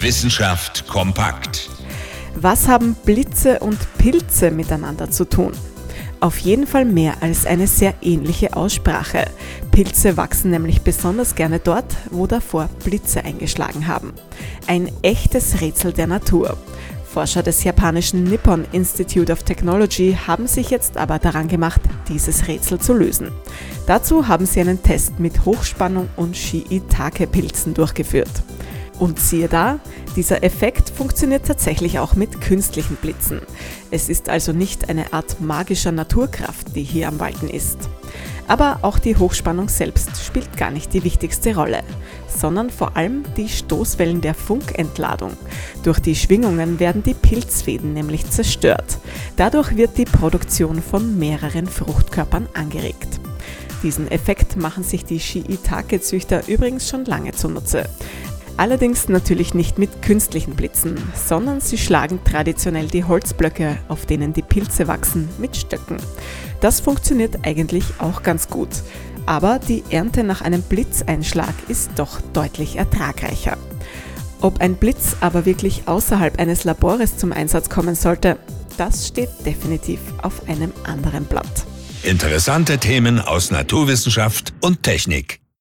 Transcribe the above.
Wissenschaft kompakt. Was haben Blitze und Pilze miteinander zu tun? Auf jeden Fall mehr als eine sehr ähnliche Aussprache. Pilze wachsen nämlich besonders gerne dort, wo davor Blitze eingeschlagen haben. Ein echtes Rätsel der Natur. Forscher des japanischen Nippon Institute of Technology haben sich jetzt aber daran gemacht, dieses Rätsel zu lösen. Dazu haben sie einen Test mit Hochspannung und Shiitake-Pilzen durchgeführt. Und siehe da, dieser Effekt funktioniert tatsächlich auch mit künstlichen Blitzen. Es ist also nicht eine Art magischer Naturkraft, die hier am Walten ist. Aber auch die Hochspannung selbst spielt gar nicht die wichtigste Rolle, sondern vor allem die Stoßwellen der Funkentladung. Durch die Schwingungen werden die Pilzfäden nämlich zerstört. Dadurch wird die Produktion von mehreren Fruchtkörpern angeregt. Diesen Effekt machen sich die Shiitake-Züchter übrigens schon lange zunutze. Allerdings natürlich nicht mit künstlichen Blitzen, sondern sie schlagen traditionell die Holzblöcke, auf denen die Pilze wachsen, mit Stöcken. Das funktioniert eigentlich auch ganz gut. Aber die Ernte nach einem Blitzeinschlag ist doch deutlich ertragreicher. Ob ein Blitz aber wirklich außerhalb eines Labores zum Einsatz kommen sollte, das steht definitiv auf einem anderen Blatt. Interessante Themen aus Naturwissenschaft und Technik.